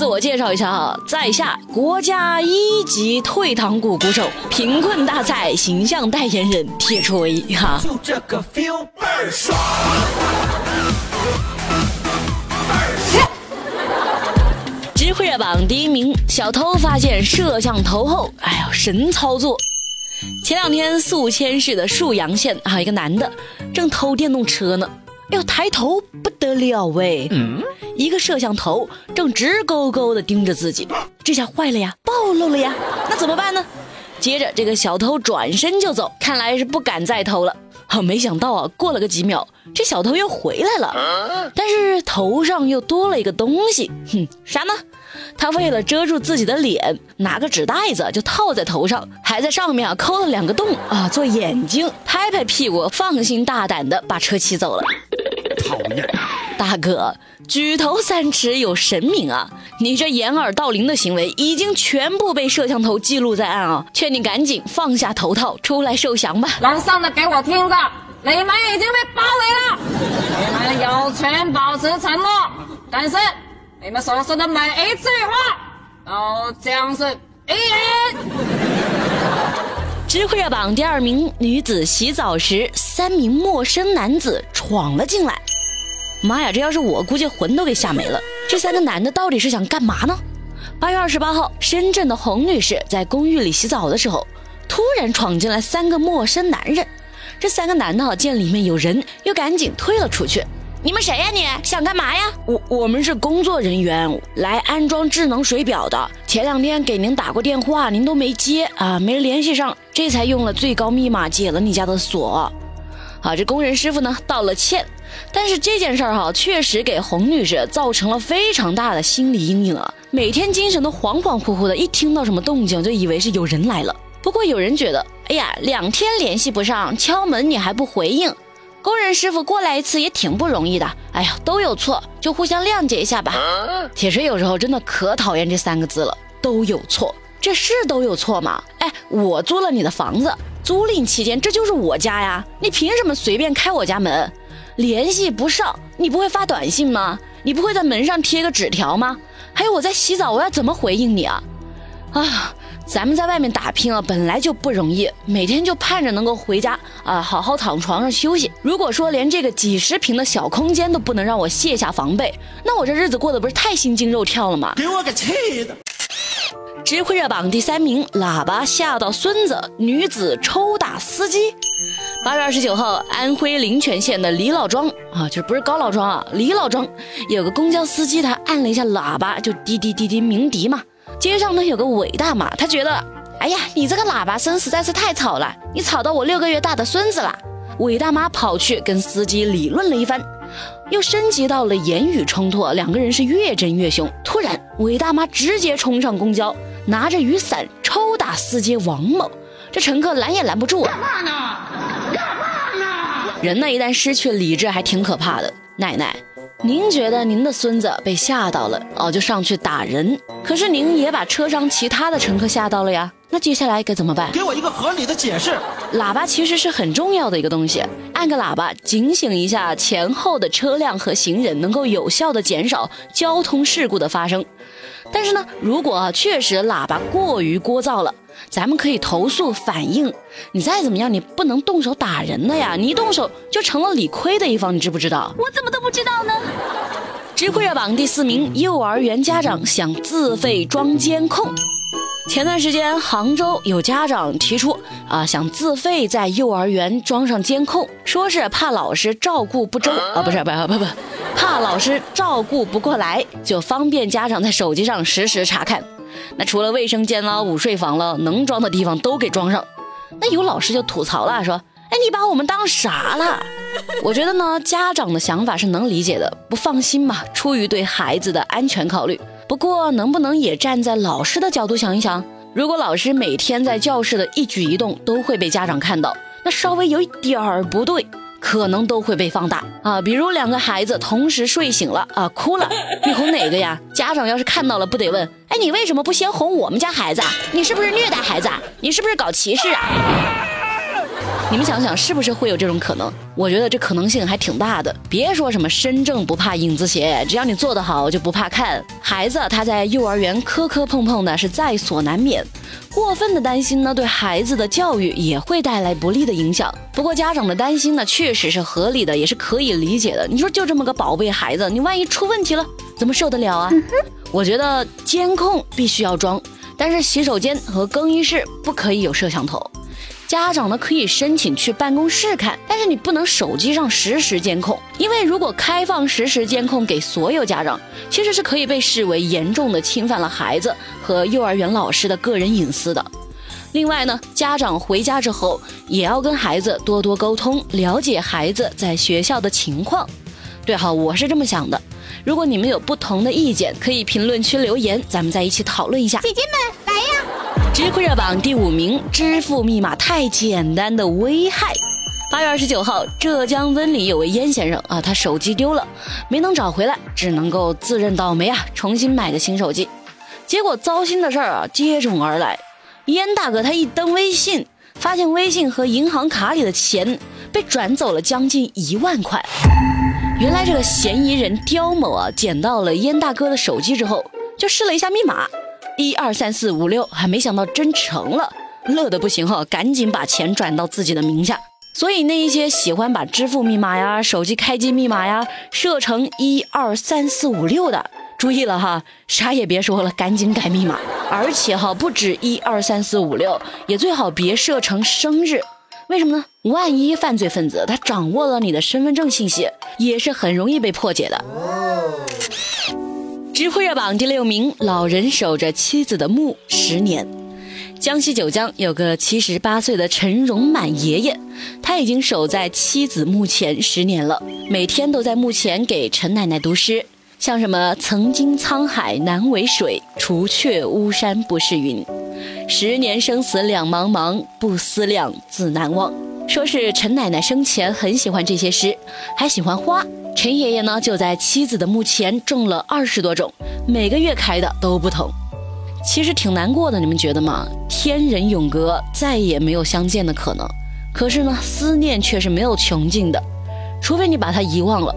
自我介绍一下哈，在下国家一级退堂鼓鼓手，贫困大赛形象代言人铁锤哈。就这个 feel 倍儿爽。知乎热榜第一名，小偷发现摄像头后，哎呦神操作！前两天宿迁市的沭阳县啊，一个男的正偷电动车呢，哎呦抬头不得了喂，一个摄像头正直勾勾的盯着自己，这下坏了呀，暴露了呀，那怎么办呢？接着这个小偷转身就走，看来是不敢再偷了。好，没想到啊，过了个几秒，这小偷又回来了，但是头上又多了一个东西，哼，啥呢？他为了遮住自己的脸，拿个纸袋子就套在头上，还在上面啊抠了两个洞啊做眼睛，拍拍屁股，放心大胆的把车骑走了。讨厌，大哥，举头三尺有神明啊！你这掩耳盗铃的行为已经全部被摄像头记录在案啊！劝你赶紧放下头套，出来受降吧。楼上的给我听着，你们已经被包围了，你们有权保持沉默，但是。你们所说的每一句话都将是一言。知乎热榜第二名，女子洗澡时，三名陌生男子闯了进来。妈呀，这要是我，估计魂都给吓没了。这三个男的到底是想干嘛呢？八月二十八号，深圳的洪女士在公寓里洗澡的时候，突然闯进来三个陌生男人。这三个男的见里面有人，又赶紧退了出去。你们谁呀？你想干嘛呀？我我们是工作人员，来安装智能水表的。前两天给您打过电话，您都没接啊，没联系上，这才用了最高密码解了你家的锁。好，这工人师傅呢道了歉，但是这件事儿哈，确实给洪女士造成了非常大的心理阴影啊，每天精神都恍恍惚惚的，一听到什么动静就以为是有人来了。不过有人觉得，哎呀，两天联系不上，敲门你还不回应。工人师傅过来一次也挺不容易的，哎呀，都有错，就互相谅解一下吧。铁锤有时候真的可讨厌这三个字了，都有错，这是都有错吗？哎，我租了你的房子，租赁期间这就是我家呀，你凭什么随便开我家门？联系不上，你不会发短信吗？你不会在门上贴个纸条吗？还有我在洗澡，我要怎么回应你啊？啊！咱们在外面打拼啊，本来就不容易，每天就盼着能够回家啊，好好躺床上休息。如果说连这个几十平的小空间都不能让我卸下防备，那我这日子过得不是太心惊肉跳了吗？给我个气的！知乎热榜第三名，喇叭吓到孙子，女子抽打司机。八月二十九号，安徽临泉县的李老庄啊，就是不是高老庄啊，李老庄有个公交司机，他按了一下喇叭，就滴滴滴滴鸣笛嘛。街上呢有个韦大妈，她觉得，哎呀，你这个喇叭声实在是太吵了，你吵到我六个月大的孙子了。韦大妈跑去跟司机理论了一番，又升级到了言语冲突，两个人是越争越凶。突然，韦大妈直接冲上公交，拿着雨伞抽打司机王某，这乘客拦也拦不住啊！干嘛呢？干嘛呢？人呢一旦失去理智，还挺可怕的。奶奶。您觉得您的孙子被吓到了哦，就上去打人。可是您也把车上其他的乘客吓到了呀，那接下来该怎么办？给我一个合理的解释。喇叭其实是很重要的一个东西，按个喇叭警醒一下前后的车辆和行人，能够有效的减少交通事故的发生。但是呢，如果确实喇叭过于聒噪了，咱们可以投诉反映。你再怎么样，你不能动手打人的呀！你一动手就成了理亏的一方，你知不知道？我怎么都不知道呢？知乎热榜第四名，幼儿园家长想自费装监控。前段时间，杭州有家长提出啊，想自费在幼儿园装上监控，说是怕老师照顾不周啊，不是，不不不，怕老师照顾不过来，就方便家长在手机上实时查看。那除了卫生间了、午睡房了，能装的地方都给装上。那有老师就吐槽了，说：“哎，你把我们当啥了？” 我觉得呢，家长的想法是能理解的，不放心嘛，出于对孩子的安全考虑。不过，能不能也站在老师的角度想一想？如果老师每天在教室的一举一动都会被家长看到，那稍微有一点儿不对。可能都会被放大啊，比如两个孩子同时睡醒了啊，哭了，你哄哪个呀？家长要是看到了，不得问，哎，你为什么不先哄我们家孩子？你是不是虐待孩子？你是不是搞歧视啊？你们想想，是不是会有这种可能？我觉得这可能性还挺大的。别说什么身正不怕影子斜，只要你做得好，就不怕看。孩子他在幼儿园磕磕碰碰的是在所难免，过分的担心呢，对孩子的教育也会带来不利的影响。不过家长的担心呢，确实是合理的，也是可以理解的。你说就这么个宝贝孩子，你万一出问题了，怎么受得了啊？我觉得监控必须要装，但是洗手间和更衣室不可以有摄像头。家长呢可以申请去办公室看，但是你不能手机上实时监控，因为如果开放实时监控给所有家长，其实是可以被视为严重的侵犯了孩子和幼儿园老师的个人隐私的。另外呢，家长回家之后也要跟孩子多多沟通，了解孩子在学校的情况。对哈，我是这么想的。如果你们有不同的意见，可以评论区留言，咱们再一起讨论一下。姐姐们来呀！知乎热榜第五名，支付密码太简单的危害。八月二十九号，浙江温里有位燕先生啊，他手机丢了，没能找回来，只能够自认倒霉啊，重新买个新手机。结果糟心的事儿啊接踵而来，燕大哥他一登微信，发现微信和银行卡里的钱被转走了将近一万块。原来这个嫌疑人刁某啊，捡到了燕大哥的手机之后，就试了一下密码。一二三四五六，还没想到真成了，乐得不行哈，赶紧把钱转到自己的名下。所以那一些喜欢把支付密码呀、手机开机密码呀设成一二三四五六的，注意了哈，啥也别说了，赶紧改密码。而且哈，不止一二三四五六，也最好别设成生日。为什么呢？万一犯罪分子他掌握了你的身份证信息，也是很容易被破解的。知乎热榜第六名，老人守着妻子的墓十年。江西九江有个七十八岁的陈荣满爷爷，他已经守在妻子墓前十年了，每天都在墓前给陈奶奶读诗，像什么“曾经沧海难为水，除却巫山不是云”，“十年生死两茫茫，不思量，自难忘”。说是陈奶奶生前很喜欢这些诗，还喜欢花。陈爷爷呢，就在妻子的墓前种了二十多种，每个月开的都不同。其实挺难过的，你们觉得吗？天人永隔，再也没有相见的可能。可是呢，思念却是没有穷尽的，除非你把它遗忘了，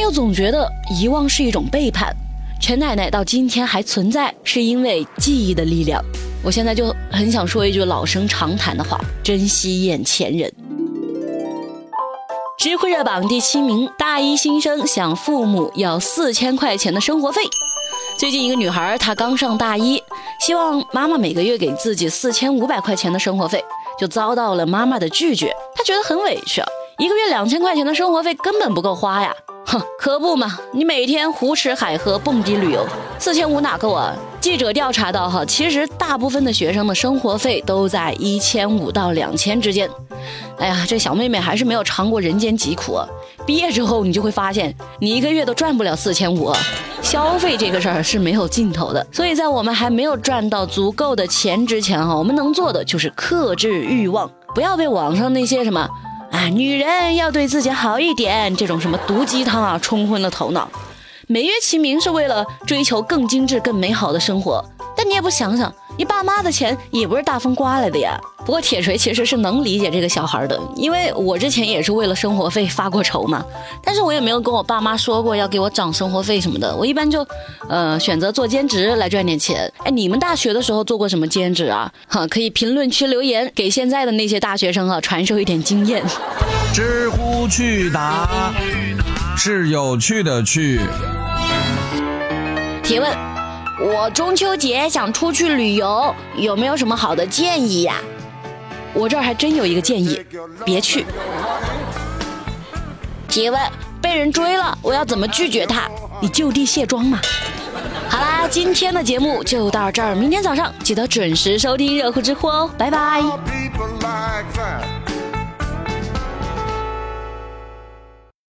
又总觉得遗忘是一种背叛。陈奶奶到今天还存在，是因为记忆的力量。我现在就很想说一句老生常谈的话：珍惜眼前人。知乎热榜第七名，大一新生向父母要四千块钱的生活费。最近一个女孩，她刚上大一，希望妈妈每个月给自己四千五百块钱的生活费，就遭到了妈妈的拒绝。她觉得很委屈，一个月两千块钱的生活费根本不够花呀。哼，可不嘛！你每天胡吃海喝、蹦迪旅游，四千五哪够啊？记者调查到，哈，其实大部分的学生的生活费都在一千五到两千之间。哎呀，这小妹妹还是没有尝过人间疾苦啊。毕业之后，你就会发现，你一个月都赚不了四千五。消费这个事儿是没有尽头的，所以在我们还没有赚到足够的钱之前，哈，我们能做的就是克制欲望，不要被网上那些什么。啊，女人要对自己好一点，这种什么毒鸡汤啊，冲昏了头脑。美曰其名是为了追求更精致、更美好的生活，但你也不想想。你爸妈的钱也不是大风刮来的呀。不过铁锤其实是能理解这个小孩的，因为我之前也是为了生活费发过愁嘛。但是我也没有跟我爸妈说过要给我涨生活费什么的。我一般就，呃，选择做兼职来赚点钱。哎，你们大学的时候做过什么兼职啊？哈，可以评论区留言，给现在的那些大学生啊传授一点经验。知乎趣答是有趣的趣。提问。我中秋节想出去旅游，有没有什么好的建议呀？我这儿还真有一个建议，别去。提问：被人追了，我要怎么拒绝他？你就地卸妆嘛。好啦，今天的节目就到这儿，明天早上记得准时收听热乎知乎哦，拜拜。